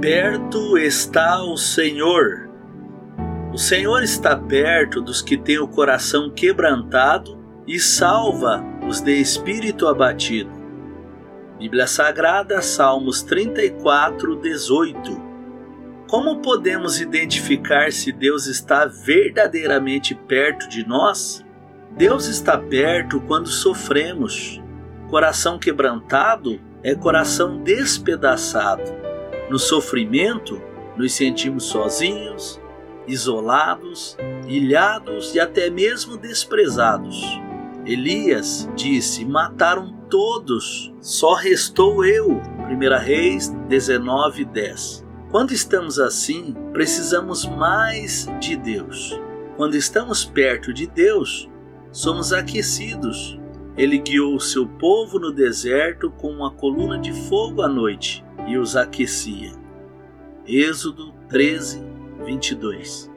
Perto está o Senhor. O Senhor está perto dos que têm o coração quebrantado e salva os de espírito abatido. Bíblia Sagrada, Salmos 34, 18. Como podemos identificar se Deus está verdadeiramente perto de nós? Deus está perto quando sofremos. Coração quebrantado é coração despedaçado. No sofrimento, nos sentimos sozinhos, isolados, ilhados e até mesmo desprezados. Elias disse: Mataram todos, só restou eu. 1 Reis 19, 10. Quando estamos assim, precisamos mais de Deus. Quando estamos perto de Deus, somos aquecidos. Ele guiou o seu povo no deserto com uma coluna de fogo à noite e os aquecia. Êxodo 13, 22.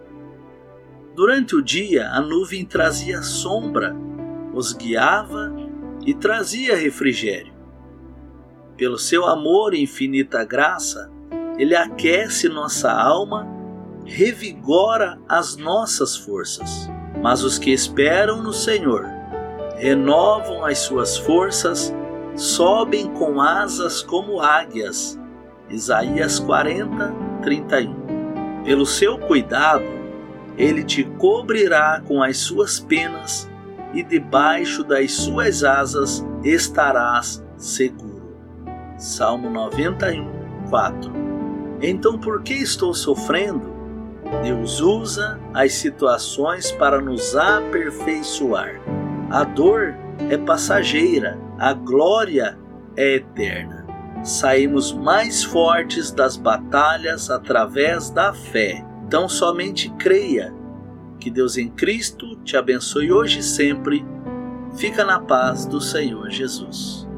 Durante o dia, a nuvem trazia sombra, os guiava e trazia refrigério. Pelo seu amor e infinita graça, ele aquece nossa alma, revigora as nossas forças. Mas os que esperam no Senhor renovam as suas forças, sobem com asas como águias. Isaías 40, 31. Pelo seu cuidado, ele te cobrirá com as suas penas e debaixo das suas asas estarás seguro. Salmo 91, 4. Então por que estou sofrendo? Deus usa as situações para nos aperfeiçoar. A dor é passageira, a glória é eterna. Saímos mais fortes das batalhas através da fé. Então somente creia. Que Deus em Cristo te abençoe hoje e sempre. Fica na paz do Senhor Jesus.